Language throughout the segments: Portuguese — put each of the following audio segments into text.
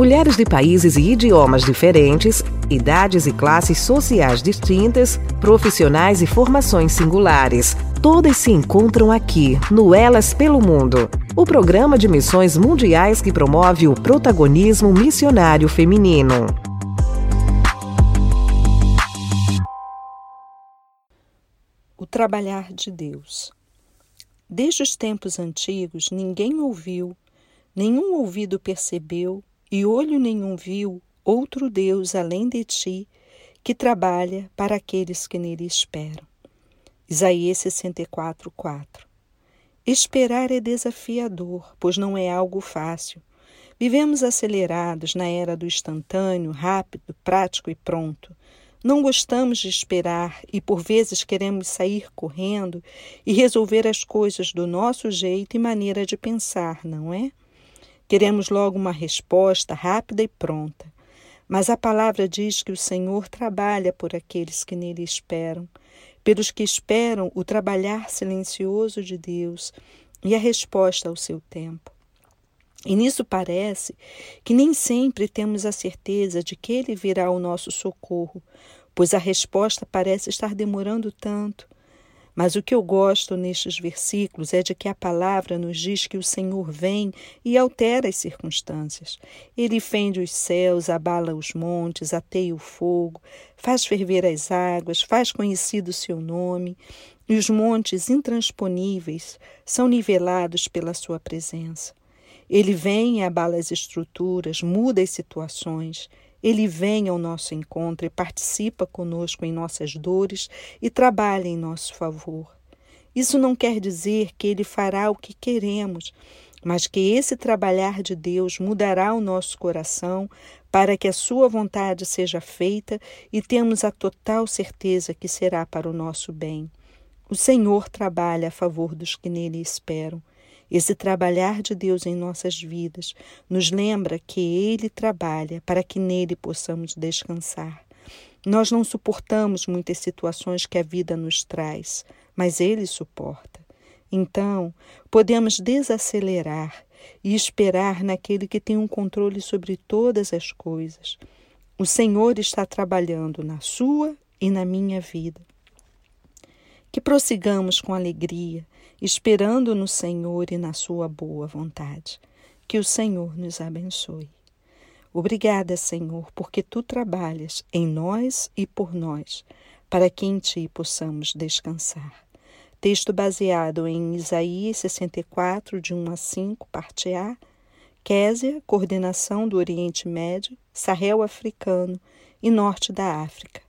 Mulheres de países e idiomas diferentes, idades e classes sociais distintas, profissionais e formações singulares. Todas se encontram aqui, no Elas pelo Mundo, o programa de missões mundiais que promove o protagonismo missionário feminino. O trabalhar de Deus. Desde os tempos antigos, ninguém ouviu, nenhum ouvido percebeu e olho nenhum viu outro Deus além de ti, que trabalha para aqueles que nele esperam. Isaías 64, 4 Esperar é desafiador, pois não é algo fácil. Vivemos acelerados na era do instantâneo, rápido, prático e pronto. Não gostamos de esperar e por vezes queremos sair correndo e resolver as coisas do nosso jeito e maneira de pensar, não é? Queremos logo uma resposta rápida e pronta. Mas a palavra diz que o Senhor trabalha por aqueles que nele esperam, pelos que esperam o trabalhar silencioso de Deus e a resposta ao seu tempo. E nisso parece que nem sempre temos a certeza de que ele virá ao nosso socorro, pois a resposta parece estar demorando tanto mas o que eu gosto nestes versículos é de que a palavra nos diz que o Senhor vem e altera as circunstâncias. Ele fende os céus, abala os montes, ateia o fogo, faz ferver as águas, faz conhecido o seu nome, e os montes intransponíveis são nivelados pela sua presença. Ele vem e abala as estruturas, muda as situações, ele vem ao nosso encontro e participa conosco em nossas dores e trabalha em nosso favor. Isso não quer dizer que ele fará o que queremos, mas que esse trabalhar de Deus mudará o nosso coração para que a sua vontade seja feita e temos a total certeza que será para o nosso bem. O Senhor trabalha a favor dos que nele esperam. Esse trabalhar de Deus em nossas vidas nos lembra que Ele trabalha para que nele possamos descansar. Nós não suportamos muitas situações que a vida nos traz, mas Ele suporta. Então, podemos desacelerar e esperar naquele que tem um controle sobre todas as coisas. O Senhor está trabalhando na sua e na minha vida. Que prossigamos com alegria, esperando no Senhor e na Sua boa vontade. Que o Senhor nos abençoe. Obrigada, Senhor, porque tu trabalhas em nós e por nós, para que em ti possamos descansar. Texto baseado em Isaías 64, de 1 a 5, parte A. Késia, coordenação do Oriente Médio, Sahel africano e Norte da África.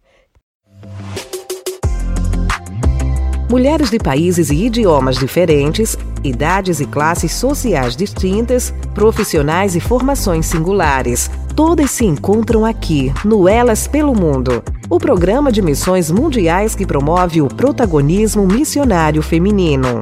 Mulheres de países e idiomas diferentes, idades e classes sociais distintas, profissionais e formações singulares. Todas se encontram aqui, no Elas pelo Mundo, o programa de missões mundiais que promove o protagonismo missionário feminino.